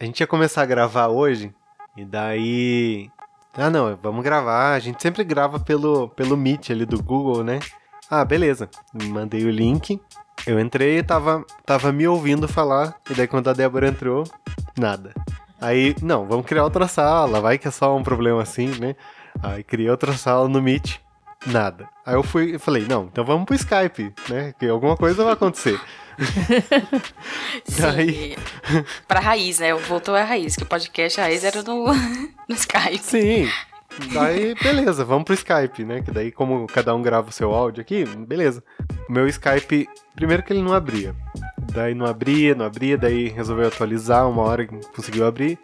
a gente ia começar a gravar hoje, e daí. Ah, não, vamos gravar. A gente sempre grava pelo, pelo Meet ali do Google, né? Ah, beleza. Mandei o link. Eu entrei e tava, tava me ouvindo falar. E daí quando a Débora entrou, nada. Aí, não, vamos criar outra sala. Vai que é só um problema assim, né? Aí criei outra sala no Meet. Nada. Aí eu fui e falei, não, então vamos pro Skype, né? Que alguma coisa vai acontecer. Sim, Daí... pra raiz, né? Voltou a raiz, que o podcast raiz era no, no Skype. Sim. Daí, beleza, vamos pro Skype, né? Que daí, como cada um grava o seu áudio aqui, beleza. O meu Skype, primeiro que ele não abria. Daí não abria, não abria, daí resolveu atualizar, uma hora conseguiu abrir,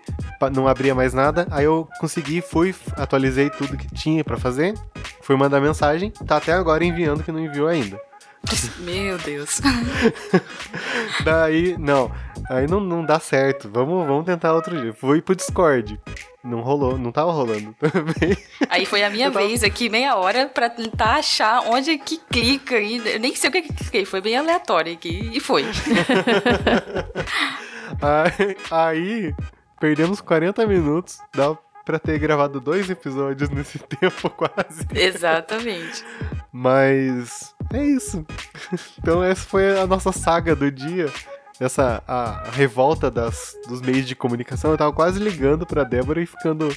não abria mais nada, aí eu consegui, fui, atualizei tudo que tinha para fazer, fui mandar mensagem, tá até agora enviando que não enviou ainda. Meu Deus. Daí, não. Aí não, não dá certo. Vamos, vamos tentar outro dia. Fui pro Discord. Não rolou, não tava rolando também. Aí foi a minha tava... vez aqui, meia hora, pra tentar achar onde que clica. E eu nem sei o que que cliquei, foi bem aleatório aqui. E foi. aí, aí, perdemos 40 minutos. Dá pra ter gravado dois episódios nesse tempo, quase. Exatamente. Mas é isso. Então essa foi a nossa saga do dia. Essa a, a revolta das, dos meios de comunicação. Eu tava quase ligando pra Débora e ficando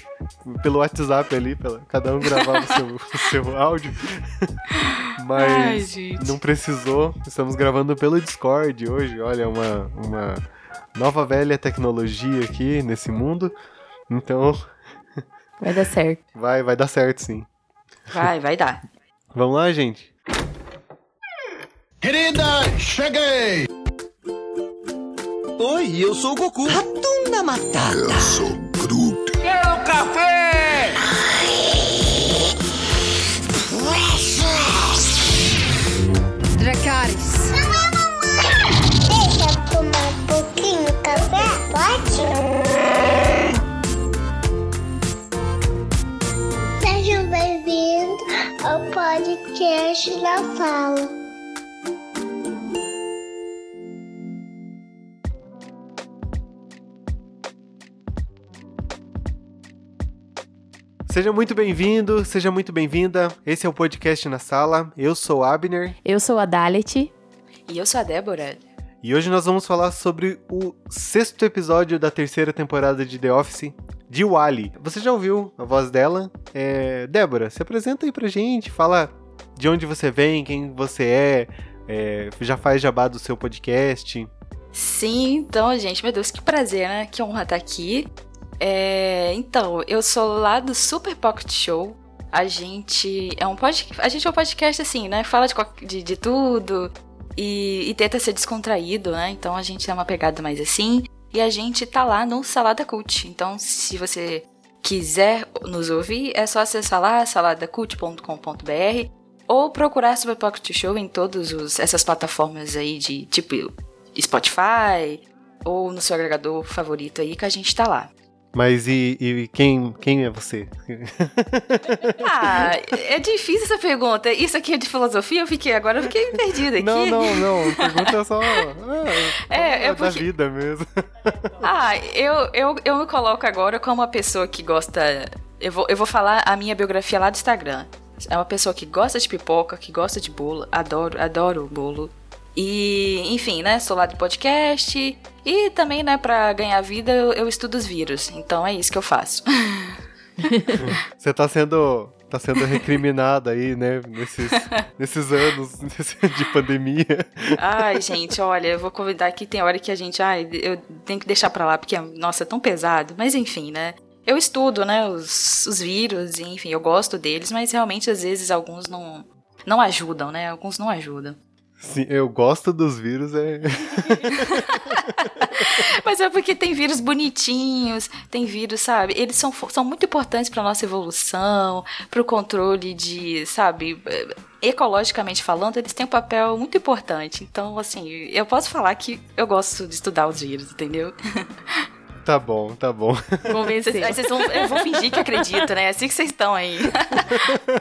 pelo WhatsApp ali, pela, cada um gravava o seu, o seu áudio. Mas Ai, não precisou. Estamos gravando pelo Discord hoje. Olha, uma, uma nova velha tecnologia aqui nesse mundo. Então. Vai dar certo. Vai, vai dar certo, sim. Vai, vai dar. Vamos lá, gente. Querida, cheguei! Oi, eu sou o Goku. Ratunda Matata. Eu sou Groot. Quero café! Dracarys. É mamãe. Deixa eu tomar um pouquinho de café, pode? Podcast da Fala. Seja muito bem-vindo, seja muito bem-vinda. Esse é o podcast na sala. Eu sou Abner. Eu sou a Dalet. E eu sou a Débora. E hoje nós vamos falar sobre o sexto episódio da terceira temporada de The Office, de Wally. Você já ouviu a voz dela? É... Débora, se apresenta aí pra gente, fala de onde você vem, quem você é, é... já faz jabá do seu podcast. Sim, então, gente, meu Deus, que prazer, né? Que honra estar aqui. É, então, eu sou lá do Super Pocket Show. A gente é um podcast, a gente é um podcast assim, né? Fala de, de, de tudo e, e, tenta ser descontraído, né? Então a gente é uma pegada mais assim. E a gente tá lá no Salada Cult. Então, se você quiser nos ouvir, é só acessar lá saladacult.com.br ou procurar Super Pocket Show em todas essas plataformas aí de tipo Spotify ou no seu agregador favorito aí que a gente tá lá. Mas e, e, quem, quem é você? ah, é difícil essa pergunta. Isso aqui é de filosofia? Eu fiquei agora, eu fiquei perdida aqui. Não, não, não. Pergunta só, é, é, é porque... da vida mesmo. ah, eu, eu, eu me coloco agora como uma pessoa que gosta. Eu vou, eu vou falar a minha biografia lá do Instagram. É uma pessoa que gosta de pipoca, que gosta de bolo. Adoro, adoro bolo. E, enfim, né? Sou lá do podcast. E também, né, pra ganhar vida, eu, eu estudo os vírus. Então é isso que eu faço. Você tá sendo tá sendo recriminada aí, né, nesses, nesses anos de pandemia. Ai, gente, olha, eu vou convidar aqui, tem hora que a gente, ai, eu tenho que deixar pra lá, porque, nossa, é tão pesado. Mas enfim, né, eu estudo, né, os, os vírus, enfim, eu gosto deles, mas realmente, às vezes, alguns não, não ajudam, né, alguns não ajudam. Sim, eu gosto dos vírus, é. Mas é porque tem vírus bonitinhos, tem vírus, sabe? Eles são, são muito importantes para nossa evolução, para o controle de, sabe, ecologicamente falando, eles têm um papel muito importante. Então, assim, eu posso falar que eu gosto de estudar os vírus, entendeu? Tá bom, tá bom. Convencer. Vocês vão, eu vou fingir que acredito, né? É assim que vocês estão aí.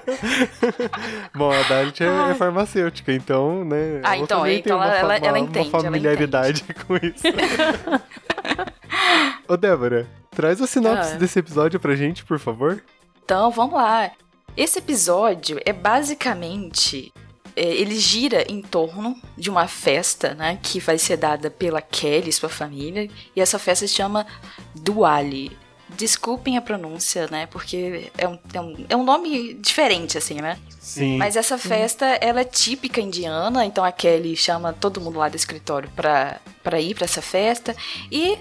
bom, a Dalit é, é, farmacêutica, então, né? Ah, então, então ela, ela, ela, entende. Uma familiaridade entende. com isso. Ô, Débora, traz a sinopse Ah. desse episódio pra gente, por favor. Então, vamos lá. Esse episódio é basicamente. É, ele gira em torno de uma festa, né? Que vai ser dada pela Kelly e sua família. E essa festa se chama Duali. Desculpem a pronúncia, né? Porque é um, é um, é um nome diferente, assim, né? Sim. Mas essa festa, ela é típica indiana, então a Kelly chama todo mundo lá do escritório pra, pra ir pra essa festa. E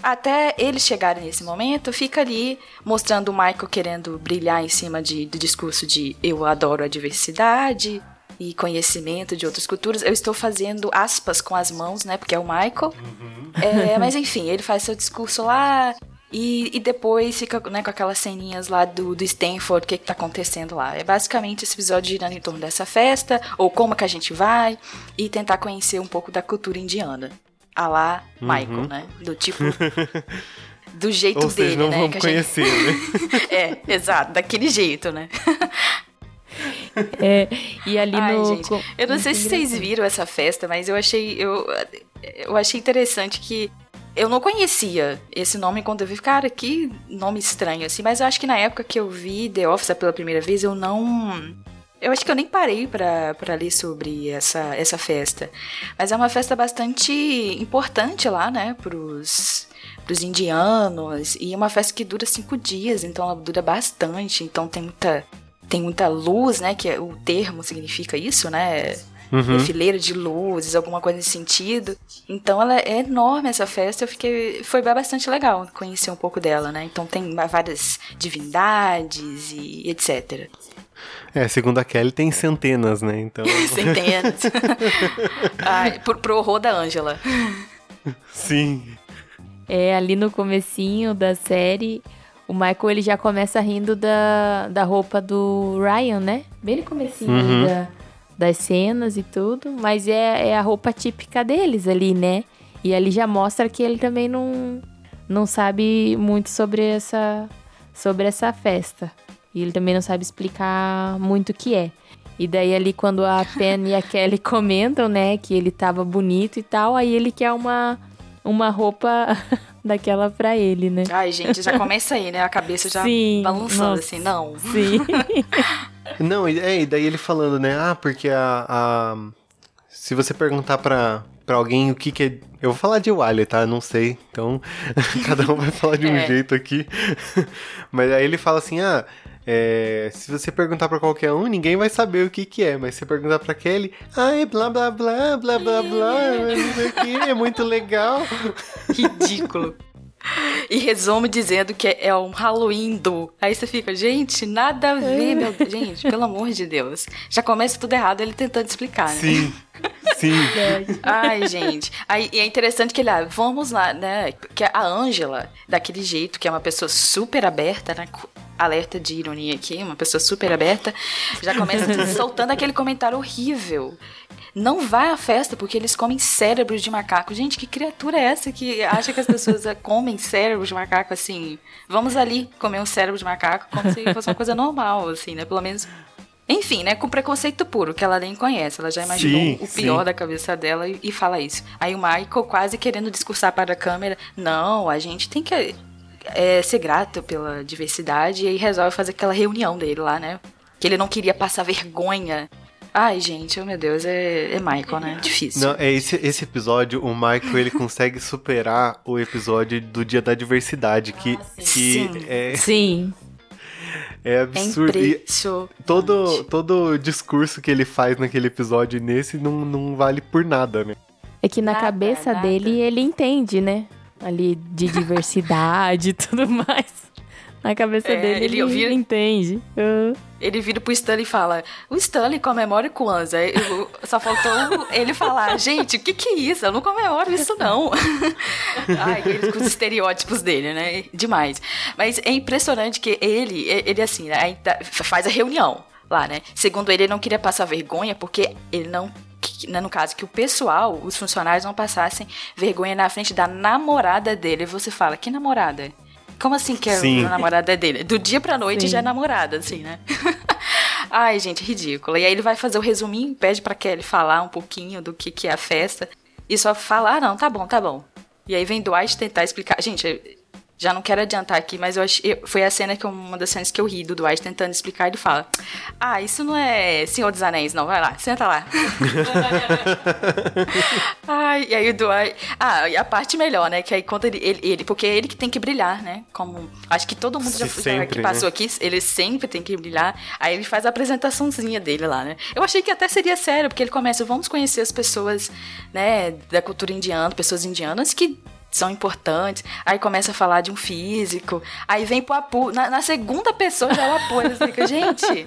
até eles chegarem nesse momento, fica ali mostrando o Michael querendo brilhar em cima de, do discurso de eu adoro a diversidade e conhecimento de outras culturas. Eu estou fazendo aspas com as mãos, né? Porque é o Michael. É, mas enfim, ele faz seu discurso lá. E, e depois fica né, com aquelas ceninhas lá do, do Stanford, o que, que tá acontecendo lá. É basicamente esse episódio girando em torno dessa festa, ou como que a gente vai, e tentar conhecer um pouco da cultura indiana. A lá Michael, né? Do tipo. Do jeito Ou seja, dele, não né? vamos que a gente- conhecer, né? É, exato, daquele jeito, né? É, e ali Ai, no. gente, eu não sei se vocês viram essa festa, mas eu achei. Eu, eu achei interessante que. Eu não conhecia esse nome quando eu vi. Cara, que nome estranho, assim. Mas eu acho que na época que eu vi The Office pela primeira vez, eu não. Eu acho que eu nem parei pra, pra ler sobre essa, essa festa. Mas é uma festa bastante importante lá, né? Pros, pros indianos. E é uma festa que dura cinco dias, então ela dura bastante. Então tem muita, tem muita luz, né? Que é- o termo significa isso, né? Uhum. É fileira de luzes, alguma coisa nesse sentido. Então ela é enorme essa festa. Eu fiquei. Foi bastante legal conhecer um pouco dela, né? Então tem várias divindades e etc. É, segundo a Kelly, tem centenas, né? Então. Centenas. Ai, pro, pro horror da Ângela. Sim. É, ali no comecinho da série, o Michael ele já começa rindo da, da roupa do Ryan, né? Bem no comecinho Uhum. da, das cenas e tudo. Mas é, é a roupa típica deles ali, né? E ali já mostra que ele também não, não sabe muito sobre essa, sobre essa festa. E ele também não sabe explicar muito o que é. E daí ali quando a Pen e a Kelly comentam, né, que ele tava bonito e tal, aí ele quer uma uma roupa daquela pra ele, né? Ai, gente, já começa aí, né? A cabeça já Sim, balançando, nossa. assim, não. Sim. Não, e- é, e daí ele falando, né? Ah, porque a. a- se você perguntar pra, pra alguém o que que é. Eu vou falar de Wally, tá? Não sei. Então, cada um vai falar de um É. jeito aqui. Mas aí ele fala assim: ah. É, se você perguntar pra qualquer um, ninguém vai saber o que que é. Mas se você perguntar pra Kelly, ai, blá, blá, blá, blá, blá, blá, não sei o que, é muito legal. Ridículo. E resume dizendo que é um Halloween do. Aí você fica, gente, nada a ver, meu Deus. Gente, pelo amor de Deus. Já começa tudo errado ele tentando explicar, né? Sim, sim. Ai, gente. Aí, e é interessante que ele, ah, vamos lá, né? Que a Ângela, daquele jeito, que é uma pessoa super aberta, né? Alerta de ironia aqui, uma pessoa super aberta, já começa soltando aquele comentário horrível. Não vai à festa porque eles comem cérebros de macaco. Gente, que criatura é essa que acha que as pessoas comem cérebros de macaco assim? Vamos ali comer um cérebro de macaco como se fosse uma coisa normal, assim, né? Pelo menos enfim, né? Com preconceito puro, que ela nem conhece. Ela já imaginou Sim, o pior sim. da cabeça dela e, e fala isso. Aí o Michael quase querendo discursar para a câmera: não, a gente tem que é, ser grato pela diversidade. E aí resolve fazer aquela reunião dele lá, né? Que ele não queria passar vergonha. Ai, gente, oh meu Deus, é, é Michael, né? Difícil. Não, é esse, esse episódio, o Michael ele consegue superar o episódio do Dia da Diversidade, que, que Sim. é, Sim. é É absurdo. E impressionante. todo, todo discurso que ele faz naquele episódio e nesse não, não vale por nada, né? É que na Nada, cabeça nada. dele ele entende, né? Ali de diversidade e tudo mais. Na cabeça É, dele ele ele, entende. Ah. Ele vira pro Stanley e fala: O Stanley comemora o Kwanzaa. Só faltou ele falar: Gente, o que que é isso? Eu não comemoro isso, não. Ai, ele com os estereótipos dele, né? Demais. Mas é impressionante que ele, ele assim, né, faz a reunião lá, né? Segundo ele, ele não queria passar vergonha porque ele não. Que- né, no caso, que o pessoal, os funcionários não passassem vergonha na frente da namorada dele. E você fala, que namorada? Como assim que é a namorada dele? Do dia pra noite Sim. já é namorada, assim, né? Ai, gente, ridículo. E aí ele vai fazer o resuminho, pede pra Kelly falar um pouquinho do que, que é a festa. E só falar, ah, não, tá bom, tá bom. E aí vem Dwight tentar explicar. Gente, Já não quero adiantar aqui, mas eu achei, foi a cena que eu- uma das cenas que eu ri do Dwight tentando explicar. Ele fala: Ah, isso não é Senhor dos Anéis, não. Vai lá, senta lá. Ai, e aí o Dwight. Ah, e a parte melhor, né? Que aí conta ele, ele, ele- porque é ele que tem que brilhar, né? Como. Acho que todo mundo já, já Sempre, que né? passou aqui, ele sempre tem que brilhar. Aí ele faz a apresentaçãozinha dele lá, né? Eu achei que até seria sério, porque ele começa, vamos conhecer as pessoas, né, da cultura indiana, pessoas indianas que são importantes. Aí começa a falar de um físico. Aí vem pro Apu. Na, na segunda pessoa já é o Apu. Gente,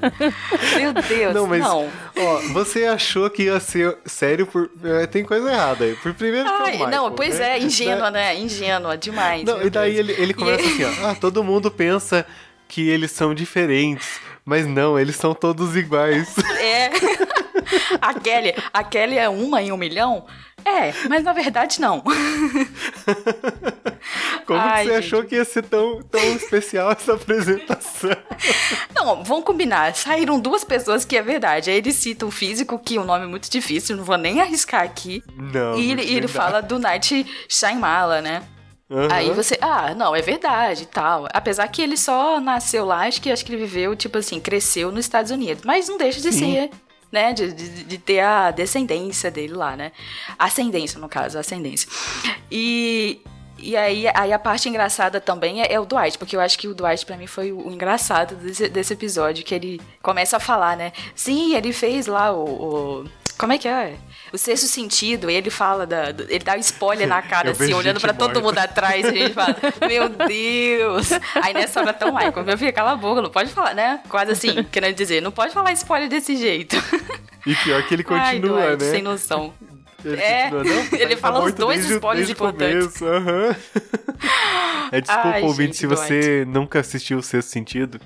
meu Deus, Não, não. mas, ó, você achou que ia ser sério por. é, Tem coisa errada aí. Por primeiro que é o Ai, Michael, não, pois né? é, ingênua, né? Ingênua demais. Não, e daí Deus. ele, ele começa E- assim, ó. Ah, todo mundo pensa que eles são diferentes. Mas não, eles são todos iguais. É. A Kelly, a Kelly é uma em um milhão? É, mas na verdade não. Como Ai, que você gente. achou que ia ser tão, tão especial essa apresentação? Não, vamos combinar. Saíram duas pessoas que é verdade. Aí ele cita um físico, que o nome é muito difícil, não vou nem arriscar aqui. Não. E ele, ele fala do Night Shyamala, né? Aham. Aí você, ah, não, é verdade e tal. Apesar que ele só nasceu lá, acho que acho que ele viveu, tipo assim, cresceu nos Estados Unidos. Mas não deixa de Sim. ser, né? De, de, de ter a descendência dele lá, né? Ascendência, no caso, ascendência. E. E aí, aí a parte engraçada também é, é o Dwight, porque eu acho que o Dwight pra mim foi o, o engraçado desse, desse episódio, que ele começa a falar, né? Sim, ele fez lá o. o- como é que é? O sexto sentido, e ele fala da. ele dá um spoiler na cara, Eu assim, olhando pra todo mundo atrás, e a gente fala, meu Deus! Aí nessa hora tão Michael, meu filho, cala a boca, não pode falar, né? Quase assim, querendo dizer, não pode falar spoiler desse jeito. E pior que ele Ai, continua, Dwight, né? sem noção. Ele É, continua, não, ele tá fala os dois desde spoilers desde importantes. começo, aham. É desculpa, Ai, ouvinte, gente, se você nunca assistiu o Sexto Sentido.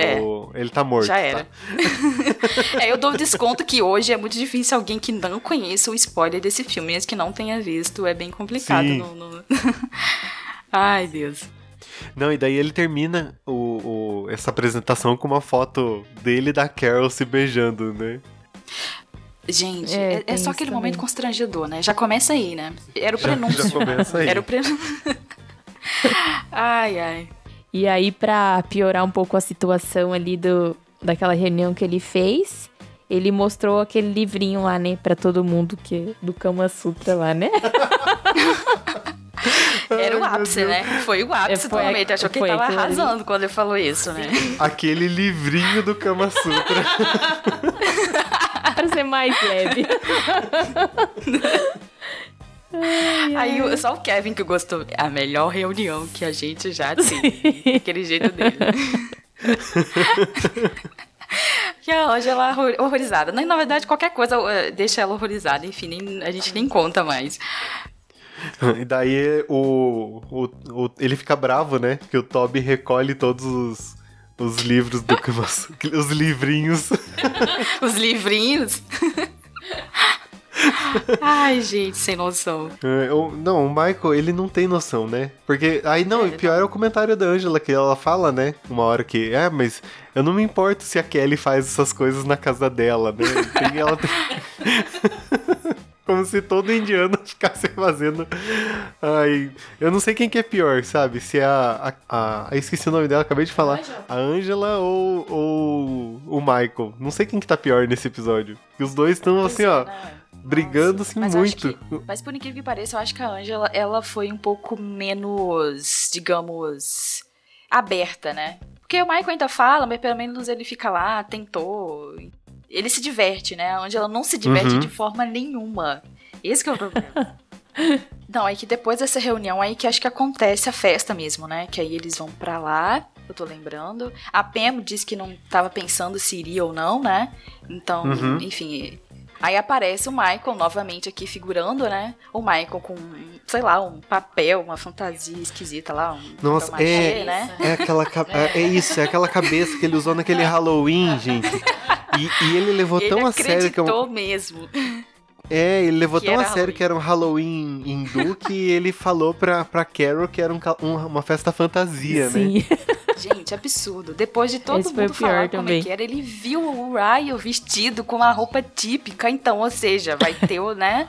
É. o- Ele tá morto. Já tá? era. é, eu dou desconto que hoje é muito difícil alguém que não conheça o spoiler desse filme, mesmo que não tenha visto, é bem complicado. Sim. No, no- Ai, Deus. Não, e daí ele termina o, o- essa apresentação com uma foto dele e da Carol se beijando, né? Gente, É, é, é só aquele também. momento constrangedor, né? Já começa aí, né? Era o Já- prenúncio. já começa aí. Era o prenúncio. ai, ai. E aí, pra piorar um pouco a situação ali do, daquela reunião que ele fez, ele mostrou aquele livrinho lá, né, pra todo mundo, que do Kama Sutra lá, né? Era o ápice, né? Foi o ápice Foi do momento. Achou que ele tava ali. arrasando quando ele falou isso, né? Aquele livrinho do Kama Sutra. pra ser mais leve. Aí o- só o Kevin que gostou. A melhor reunião que a gente já teve. Aquele jeito dele. que a Angela horror- horrorizada. Na, na verdade, qualquer coisa eh, deixa ela horrorizada. Enfim, nem- a gente nem conta mais. E daí o, o, o- ele fica bravo, né? Que o Toby recolhe todos os, os livros do. Os livrinhos. Os livrinhos. Ai, gente, sem noção. É, o- Não, o Michael, ele não tem noção, né? Porque. Aí não, É, o pior é o comentário da Angela, que ela fala, né? Uma hora que. É, mas eu não me importo se a Kelly faz essas coisas na casa dela, né? Tem, ela tem... Como se todo indiano ficasse fazendo. Ai, eu não sei quem que é pior, sabe? Se é a. a, a eu esqueci o nome dela, acabei de falar. A Angela ou, ou o Michael. Não sei quem que tá pior nesse episódio. E os dois estão assim, ó. brigando, assim, Mas eu acho muito. que- mas por incrível que pareça, eu acho que a Angela, ela foi um pouco menos, digamos, aberta, né? Porque o Michael ainda fala, mas pelo menos ele fica lá, tentou. Ele se diverte, né? A Angela não se diverte Uhum. de forma nenhuma. Esse que é o problema. Não, é que depois dessa reunião aí que acho que acontece a festa mesmo, né? Que aí eles vão pra lá, eu tô lembrando. A Pam disse que não tava pensando se iria ou não, né? Então, Uhum. enfim. Aí aparece o Michael novamente aqui figurando, né? O Michael com, sei lá, um papel, uma fantasia esquisita lá, um Nossa, é, né? é aquela é, é isso, é aquela cabeça que ele usou naquele Halloween, gente. E, e ele levou Ele tão a sério que é um, acreditou mesmo. é, ele levou que tão a sério que era um Halloween hindu que ele falou pra, pra Carol que era um um- uma festa fantasia, né? Gente, absurdo. Depois de todo Esse mundo falar como é que era, ele viu o Ryan vestido com uma roupa típica, então, ou seja, vai ter o, né?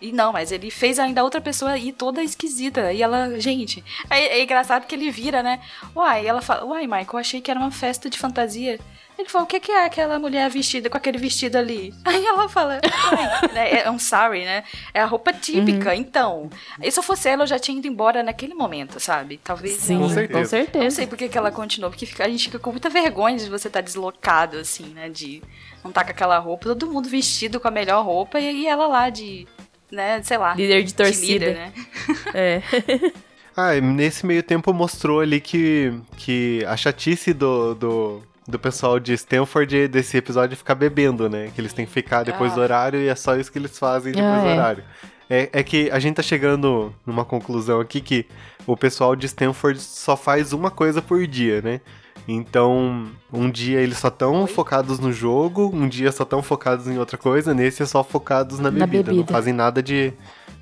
E não, mas ele fez ainda outra pessoa ir toda esquisita. E ela, gente, é, é engraçado que ele vira, né? Uai, ela fala, uai, Michael, achei que era uma festa de fantasia. Ele falou, o que, que é aquela mulher vestida com aquele vestido ali? Aí ela fala, "Ai, né, é um sorry, né? É a roupa típica. Então, e se eu fosse ela, eu já tinha ido embora naquele momento, sabe? Talvez. Sim, Com com certeza. certeza. Não sei por que que ela continuou, porque fica- a gente fica com muita vergonha de você estar deslocado, assim, né? De não estar com aquela roupa, todo mundo vestido com a melhor roupa e, e ela lá de, né, sei lá. Líder de torcida. líder, né? É. Ah, nesse meio tempo mostrou ali que, que a chatice do, do, do pessoal de Stanford desse episódio ficar bebendo, né? Que eles têm que ficar depois do Ah. horário e é só isso que eles fazem depois Ah, do é. horário. É, é que a gente tá chegando numa conclusão aqui que o pessoal de Stanford só faz uma coisa por dia, né? Então, um dia eles só estão focados no jogo, um dia só estão focados em outra coisa, nesse é só focados na Na bebida, não bebida. fazem nada de,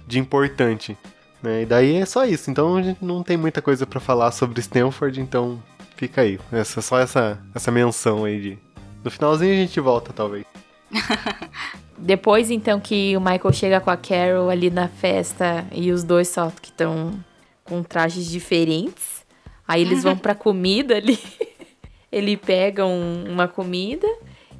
de importante. Né? E daí é só isso. Então a gente não tem muita coisa pra falar sobre Stanford, então fica aí. Essa, só essa, essa menção aí de. No finalzinho a gente volta, talvez. Depois, então, que o Michael chega com a Carol ali na festa e os dois só que estão com trajes diferentes. Aí eles vão pra comida ali. Ele pega um- uma comida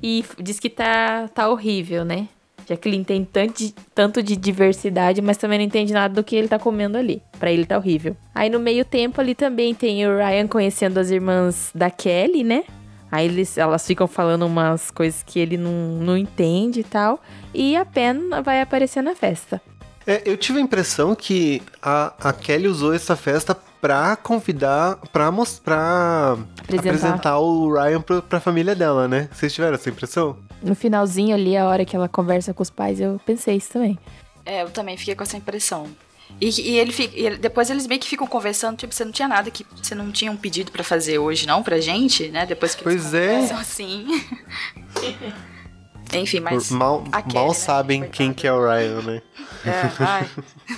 e diz que tá, tá horrível, né? Já que ele entende tanto de, tanto de diversidade, mas também não entende nada do que ele tá comendo ali. Pra ele tá horrível. Aí no meio tempo ali também tem o Ryan conhecendo as irmãs da Kelly, né? Aí eles, elas ficam falando umas coisas que ele não, não entende e tal. E a Pen vai aparecer na festa. É, eu tive a impressão que a, a Kelly usou essa festa pra convidar, pra mostrar, Apresentar. apresentar o Ryan pro, pra família dela, né? Vocês tiveram essa impressão? No finalzinho ali, a hora que ela conversa com os pais, eu pensei isso também. É, eu também fiquei com essa impressão. E, e ele fica, e ele- depois eles meio que ficam conversando, tipo, você não tinha nada que você não tinha um pedido pra fazer hoje, não, pra gente, né? Depois que eles Pois é. conversam assim. Enfim, mas. mal Kelly, mal né, sabem quem que é o Ryan, né? É, ai.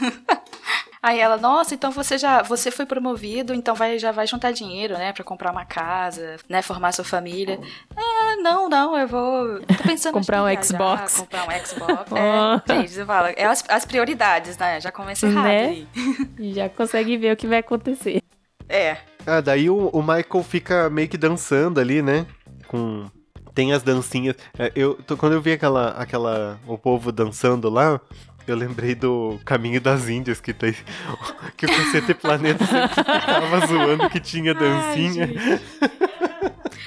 Aí ela, nossa, então você já, você foi promovido, então vai, já vai juntar dinheiro, né, Pra comprar uma casa, né, formar sua família. Ah, não, não, eu vou, tô pensando Comprar um Xbox. comprar um Xbox. Ah. É, gente, você fala, é as, as prioridades, né? Já começa errado Né? aí. E já consegue ver o que vai acontecer. É. Ah, daí o, o Michael fica meio que dançando ali, né? Com. Tem as dancinhas. É, eu, quando eu vi aquela, aquela. o povo dançando lá, eu lembrei do Caminho das Índias, que, tem, que o Cacete Planeta sempre ficava zoando que tinha dancinha.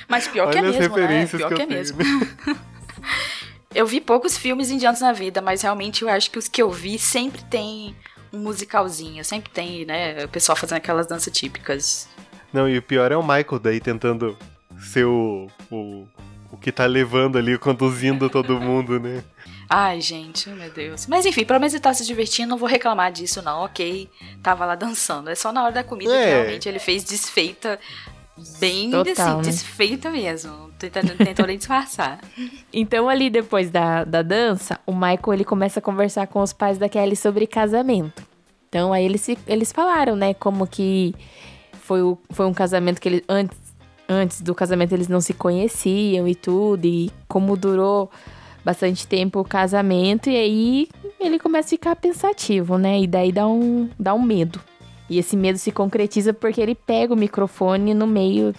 Mas pior que é Olha as mesmo, né? referências Pior que que, é mesmo. Eu vi poucos filmes indianos na vida, mas realmente eu acho que os que eu vi sempre tem um musicalzinho, sempre tem, né, o pessoal fazendo aquelas danças típicas. Não, e o pior é o Michael daí tentando ser o. o o que tá levando ali, conduzindo todo mundo, né? Ai, gente, oh, meu Deus. Mas enfim, pelo menos ele tá se divertindo, não vou reclamar disso, não. Ok, tava lá dançando. É só na hora da comida É. que realmente ele fez desfeita, bem Total, assim, né? desfeita mesmo. Tentando, tentou nem disfarçar. Então, ali depois da, da dança, o Michael ele começa a conversar com os pais da Kelly sobre casamento. Então, aí eles, se- eles falaram, né, como que foi, o, foi um casamento que eles. Antes, antes do casamento eles não se conheciam e tudo, e como durou bastante tempo o casamento, e aí ele começa a ficar pensativo, né? E daí dá um, dá um medo. E esse medo se concretiza porque ele pega o microfone no meio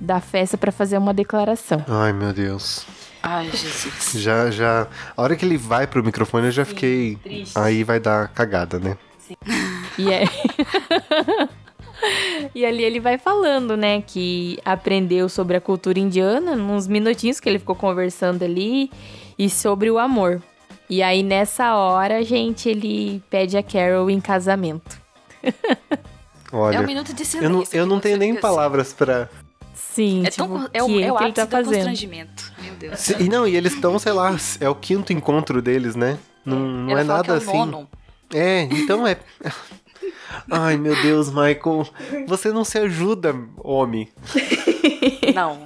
da festa pra fazer uma declaração. Ai, meu Deus. Ai, Jesus. Já, já. A hora que ele vai pro microfone, eu já fiquei. Aí vai dar cagada, né? E, é... e ali ele vai falando, né, que aprendeu sobre a cultura indiana, nos minutinhos que ele ficou conversando ali, e sobre o amor. E aí nessa hora, gente, ele pede a Carol em casamento. Olha. É um minuto de silêncio. eu não, eu não tenho nem assim. palavras pra. Sim, É, tipo, tão, o é o, que, é o que ele ápice tá do fazendo. constrangimento. Meu Deus. Se- E não, e eles estão, sei lá, é o quinto encontro deles, né? Não, não Ela é fala nada é o assim. nono. É, então é. Ai, meu Deus, Michael. Você não se ajuda, homem. Não.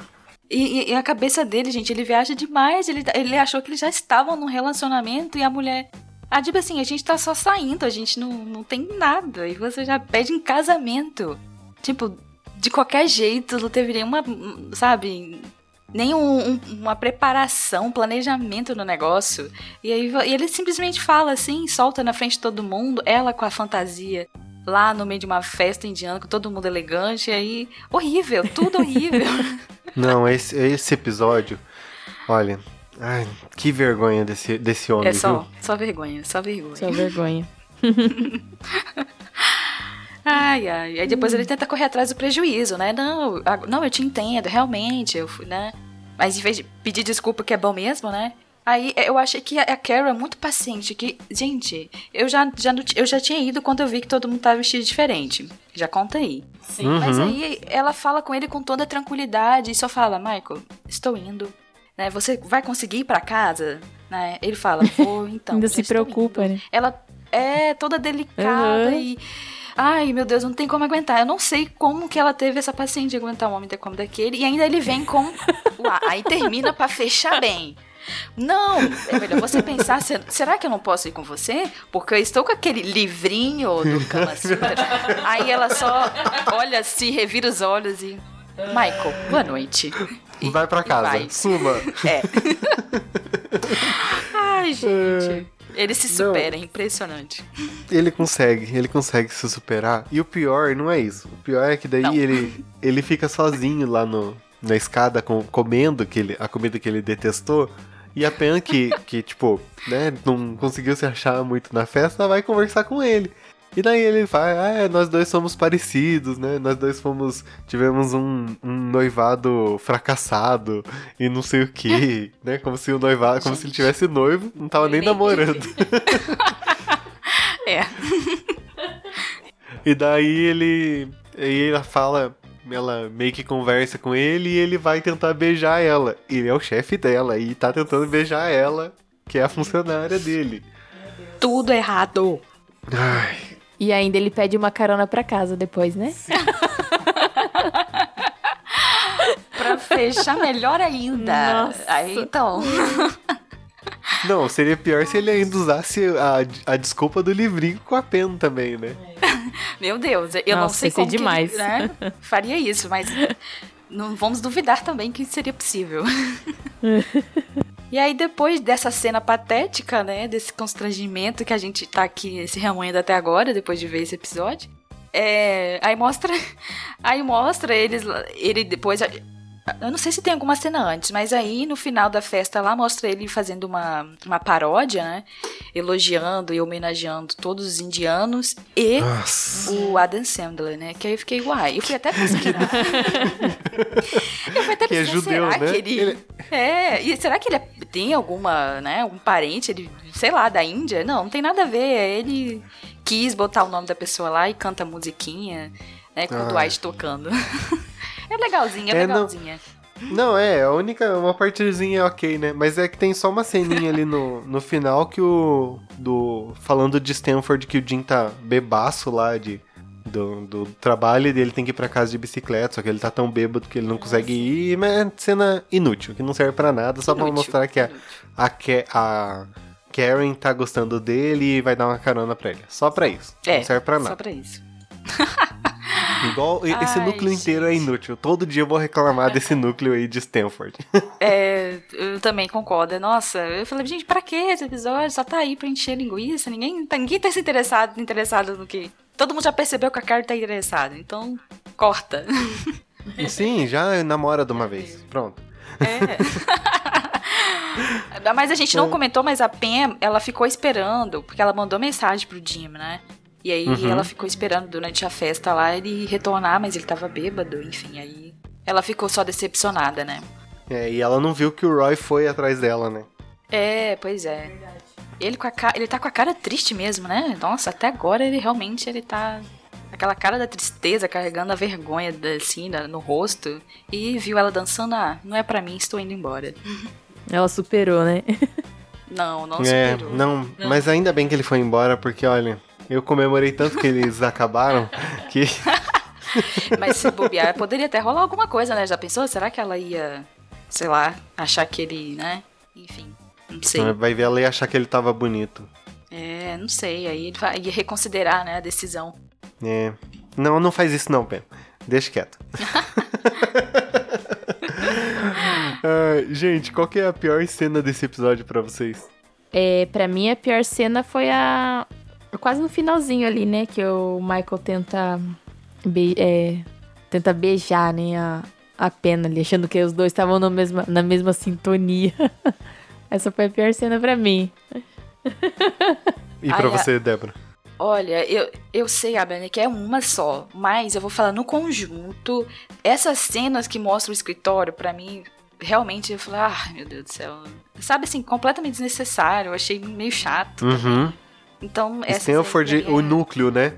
E, e- a cabeça dele, gente, ele viaja demais. Ele, ele achou que eles já estavam num relacionamento e a mulher. Ah, tipo assim, a gente tá só saindo, a gente não, não tem nada. E você já pede em casamento. Tipo, de qualquer jeito, não teve nenhuma. Sabe? nem um- um- uma preparação, planejamento no negócio. E aí e ele simplesmente fala assim, solta na frente de todo mundo, ela com a fantasia lá no meio de uma festa indiana, com todo mundo elegante, e aí horrível, tudo horrível. Não, esse, esse episódio, olha, ai, que vergonha desse, desse homem, é só, viu? só vergonha, só vergonha. Só vergonha. Ai, ai. Aí depois ele tenta correr atrás do prejuízo, né? Não, a- não, eu te entendo, realmente, eu fui, né? Mas em vez de pedir desculpa que é bom mesmo, né? Aí eu achei que a Carol é muito paciente, que, gente, eu já, já, eu já tinha ido quando eu vi que todo mundo tava vestido diferente. Já conta aí. Uhum. Mas aí ela fala com ele com toda tranquilidade e só fala, Michael, estou indo. Né? Você vai conseguir ir pra casa? Né? Ele fala, vou então. Ainda já se estou preocupa, indo." né? Ela é toda delicada Uhum. e. Ai, meu Deus, não tem como aguentar. Eu não sei como que ela teve essa paciência de aguentar um homem como daquele. E ainda ele vem com. Uá, aí termina pra fechar bem. Não, é melhor você pensar, se- será que eu não posso ir com você? Porque eu estou com aquele livrinho do Kama Sutra. Aí ela só olha assim, revira os olhos e. Michael, boa noite. E- Vai pra e casa, vai. suma. É. Ai, gente. Ele se supera, é impressionante. Ele consegue, ele consegue se superar. E o pior não é isso. O pior é que daí Não. ele, ele fica sozinho lá no, na escada com, comendo que ele, a comida que ele detestou. E a Pen que, que, tipo, né, não conseguiu se achar muito na festa, vai conversar com ele. E daí ele vai, ah, é, nós dois somos parecidos, né? Nós dois fomos. Tivemos um, um noivado fracassado e não sei o que, né? Como se o noivado. Como se ele tivesse noivo, não tava nem Nem- namorando. É. E daí ele. E ela fala. Ela meio que conversa com ele e ele vai tentar beijar ela. Ele é o chefe dela e tá tentando beijar ela, que é a funcionária dele. Tudo errado. Ai, E ainda ele pede uma carona pra casa depois, né? Pra fechar melhor ainda. Nossa. Aí então. Não, seria pior se ele ainda usasse a, a desculpa do livrinho com a pen também, né? Meu Deus, eu não Nossa, sei ia ser como que ele, demais. né, faria isso, mas não vamos duvidar também que isso seria possível. E aí, depois dessa cena patética, né? Desse constrangimento que a gente tá aqui se remoendo até agora, depois de ver esse episódio. É, aí mostra. Aí mostra eles. Ele depois. Eu não sei se tem alguma cena antes, mas aí no final da festa lá mostra ele fazendo uma, uma paródia, né? Elogiando e homenageando todos os indianos e Nossa. o Adam Sandler, né? Que aí eu fiquei, uai, eu fui até pesquisar. eu fui até Que é pesquisar, judeu, será né? que ele... Ele- É, e será que ele é- tem alguma, né, algum parente, ele, sei lá, da Índia? Não, não tem nada a ver, ele quis botar o nome da pessoa lá e canta musiquinha, né, com o Ah. Dwight tocando. é legalzinha, é, É, não- legalzinha. Não, é, a única, uma partezinha é ok, né? Mas é que tem só uma ceninha ali no, no final que o. Do, falando de Stanford que o Jim tá bebaço lá de, do, do trabalho e ele tem que ir pra casa de bicicleta, só que ele tá tão bêbado que ele não consegue ir, mas é cena inútil, que não serve pra nada, só pra Inútil, mostrar que a, a, a Karen tá gostando dele e vai dar uma carona pra ele. Só pra isso. É, não serve pra só nada. pra isso. Igual esse Ai, núcleo inteiro é gente. inútil. Todo dia eu vou reclamar desse núcleo aí de Stanford. É, eu também concordo. Nossa, eu falei, gente, pra que esse episódio? Só tá aí pra encher linguiça. Ninguém, tá- ninguém tá se interessado, interessado no que. Todo mundo já percebeu que a Carrie tá interessada. Então, corta. Sim, já namora de uma vez. Pronto. É. mas a gente não comentou, mas a Pam, ela ficou esperando, porque ela mandou mensagem pro Jim, né? E aí Uhum. ela ficou esperando durante a festa lá ele retornar, mas ele tava bêbado, enfim, aí. Ela ficou só decepcionada, né? É, e ela não viu que o Roy foi atrás dela, né? É, pois é. Ele, com a ca... ele tá com a cara triste mesmo, né? Nossa, até agora ele realmente ele tá. Aquela cara da tristeza, carregando a vergonha da- assim no rosto. E viu ela dançando, ah, não é pra mim, estou indo embora. Ela superou, né? Não, não é, superou. não, mas ainda bem que ele foi embora, porque olha, eu comemorei tanto que eles acabaram que. Mas se bobear, poderia até rolar alguma coisa, né? Já pensou? Será que ela ia, sei lá, achar que ele, né? Enfim, não sei. Vai ver ela e achar que ele tava bonito. É, não sei. Aí ele vai ia reconsiderar, né, a decisão. É. Não, não faz isso não, Pé. Deixa quieto. Ah, gente, qual que é a pior cena desse episódio pra vocês? É, pra mim, a pior cena foi a. Quase no finalzinho ali, né? Que o Michael tenta. be- é, tenta beijar, né? A, a pena ali, achando que os dois estavam na mesma, na mesma sintonia. Essa foi a pior cena pra mim. E pra Ai, a- você, Débora? Olha, eu, eu sei, Abner, que é uma só, mas eu vou falar no conjunto. Essas cenas que mostram o escritório, pra mim, realmente eu falei, ah, meu Deus do céu. Sabe assim, completamente desnecessário, eu achei meio chato. Uhum. Então, essa Stanford, o núcleo, né?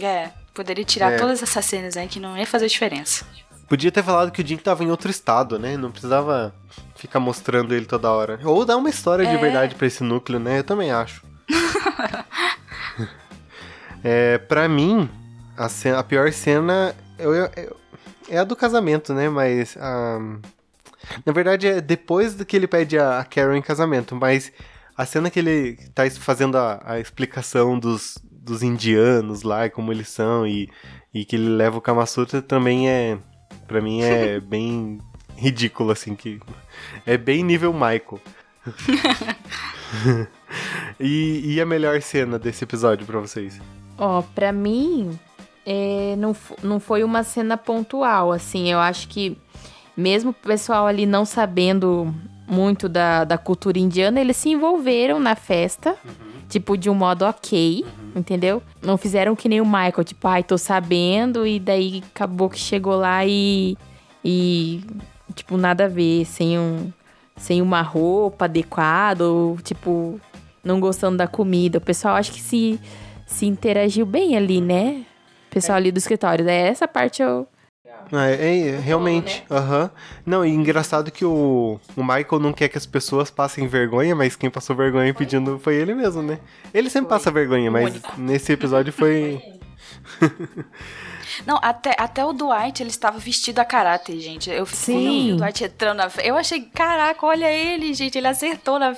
É, poderia tirar É. todas essas cenas aí que não ia fazer diferença. Podia ter falado que o Jim tava em outro estado, né? Não precisava ficar mostrando ele toda hora. Ou dar uma história de É. verdade pra esse núcleo, né? Eu também acho. é, pra mim, a, cena- a pior cena eu- eu- eu- é a do casamento, né? Mas. na verdade, é depois do que ele pede a, a Carol em casamento. Mas a cena que ele tá fazendo a, a explicação dos, dos indianos lá e como eles são e, e que ele leva o Kama Sutra também é. Pra mim é bem ridículo, assim. que É bem nível Michael. e, e a melhor cena desse episódio pra vocês? Ó, pra mim, é, não, não foi uma cena pontual, assim. Eu acho que, mesmo o pessoal ali não sabendo muito da, da cultura indiana, eles se envolveram na festa, tipo, de um modo ok, entendeu? Não fizeram que nem o Michael, tipo, ai, tô sabendo, e daí acabou que chegou lá e. e tipo, nada a ver, sem um. Sem uma roupa adequada, ou, tipo, não gostando da comida. O pessoal acho que se se interagiu bem ali, né? O pessoal ali do escritório. É essa parte eu. Ah, é, é, realmente. Aham. Não, e engraçado que o, o Michael não quer que as pessoas passem vergonha, mas quem passou vergonha pedindo foi ele mesmo, né? Ele sempre Foi. passa vergonha, mas nesse episódio foi. Não, até, até o Dwight, ele estava vestido a caráter, gente. Eu vi o Dwight entrando na Eu achei, caraca, olha ele, gente. Ele acertou na-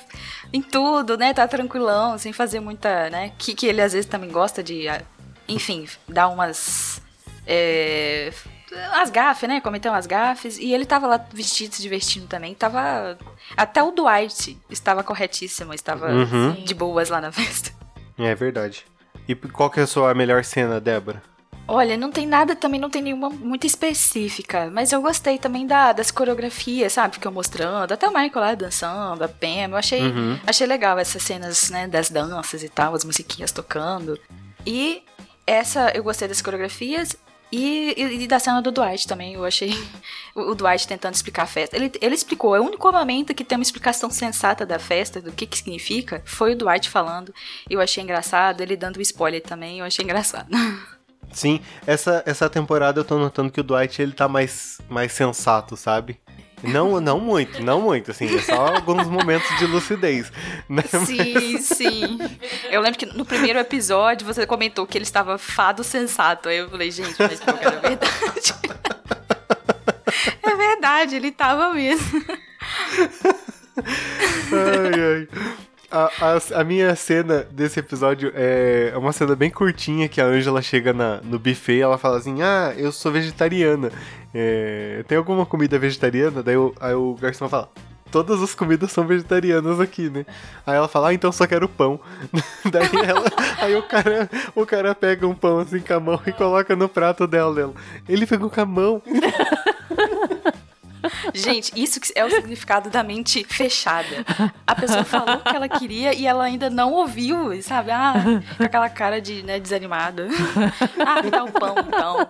em tudo, né? Tá tranquilão, sem fazer muita, né? Que, que ele às vezes também gosta de, ah, enfim, dar umas. É, as gafes, né? Cometer umas gafes. E ele tava lá vestido, se divertindo também. Tava. Até o Dwight estava corretíssimo, estava Uhum. de boas lá na festa. É verdade. E qual que é a sua melhor cena, Débora? Olha, não tem nada, também não tem nenhuma muito específica, mas eu gostei também da, das coreografias, sabe? Ficam mostrando, até o Michael lá dançando, a Pam, eu achei, Uhum. achei legal essas cenas, né, das danças e tal, as musiquinhas tocando. E essa, eu gostei das coreografias e, e- e da cena do Dwight também, eu achei o, Dwight tentando explicar a festa. Ele, ele explicou, é o único momento que tem uma explicação sensata da festa, do que que significa, foi o Dwight falando. Eu achei engraçado, ele dando o spoiler também, eu achei engraçado. Sim, essa, essa temporada eu tô notando que o Dwight ele tá mais, mais sensato, sabe? Não, não muito, não muito, assim, é só alguns momentos de lucidez. Né? Sim, sim. Eu lembro que no primeiro episódio você comentou que ele estava fado sensato. Aí eu falei, gente, mas que era verdade. É verdade, ele tava mesmo. Ai, ai. A, a, a minha cena desse episódio é uma cena bem curtinha que a Angela chega na, no buffet e ela fala assim: Ah, eu sou vegetariana. É, tem alguma comida vegetariana? Daí o, aí o garçom fala. Todas as comidas são vegetarianas aqui, né? Aí ela fala, ah, então só quero pão. Daí ela. Aí o cara, o cara pega um pão assim com a mão e coloca no prato dela. Ele pegou com a mão. Gente, isso que é o significado da mente fechada. A pessoa falou o que ela queria e ela ainda não ouviu, sabe? Ah, com aquela cara de né, desanimada. Ah, me dá um pão, então.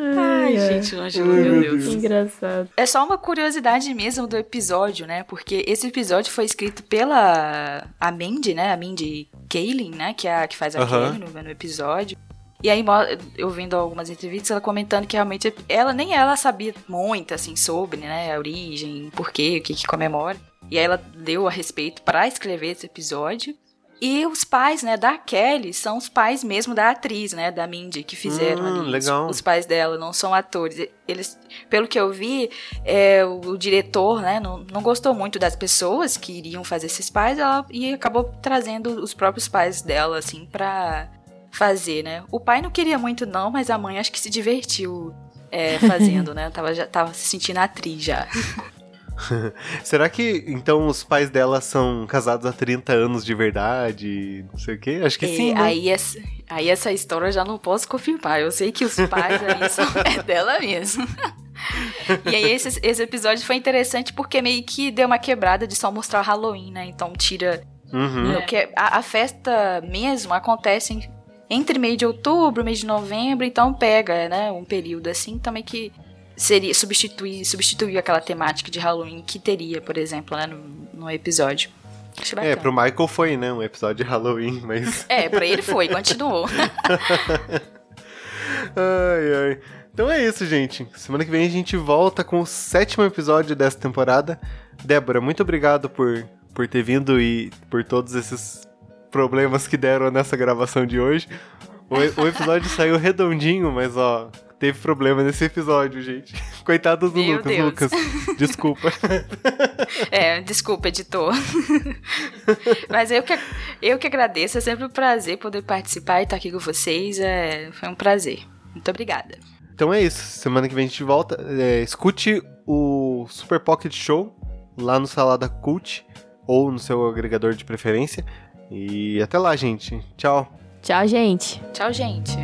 Ai, gente, Ângelo, Ai, meu meu Deus. Deus. Engraçado. É só uma curiosidade mesmo do episódio, né? Porque esse episódio foi escrito pela a Mindy, né? A Mindy Kaling, né? Que, é a, que faz a Aham. Kelly no, no episódio. E aí, eu vendo algumas entrevistas, ela comentando que realmente ela nem ela sabia muito, assim, sobre, né? A origem, porquê, o que que comemora. E aí ela deu a respeito pra escrever esse episódio. E os pais, né, da Kelly são os pais mesmo da atriz, né, da Mindy, que fizeram Hum, ali. os- legal. Os, pais dela não são atores. Eles, pelo que eu vi, é, o, o diretor, né, não, não gostou muito das pessoas que iriam fazer esses pais, ela, e acabou trazendo os próprios pais dela, assim, pra fazer, né. O pai não queria muito não, mas a mãe acho que se divertiu é, fazendo, né, tava, já, tava se sentindo atriz já. Será que então os pais dela são casados há 30 anos de verdade? Não sei o quê? Acho que É, sim, né? aí, essa, aí essa história eu já não posso confirmar. Eu sei que os pais aí são é dela mesmo. e aí esse, esse episódio foi interessante porque meio que deu uma quebrada de só mostrar o Halloween, né? Então tira. Uhum. que a, a festa mesmo acontece em- entre meio de outubro, mês de novembro, então pega, né? Um período assim também que seria substituir, substituir aquela temática de Halloween que teria, por exemplo, né, no, no episódio. É, pro Michael foi, né? Um episódio de Halloween, mas. É, pra ele foi, continuou. Ai, ai. Então é isso, gente. Semana que vem a gente volta com o sétimo episódio dessa temporada. Débora, muito obrigado por, por ter vindo e por todos esses problemas que deram nessa gravação de hoje. O, o episódio saiu redondinho, mas ó, teve problema nesse episódio, gente. Coitado do Meu Lucas, Deus. Lucas. Desculpa. É, desculpa, editor. Mas eu que, eu que agradeço, é sempre um prazer poder participar e estar aqui com vocês. É, foi um prazer. Muito obrigada. Então é isso. Semana que vem a gente volta. É, escute o Super Pocket Show lá no Salada Cult ou no seu agregador de preferência. E até lá, gente. Tchau. Tchau, gente. Tchau, gente.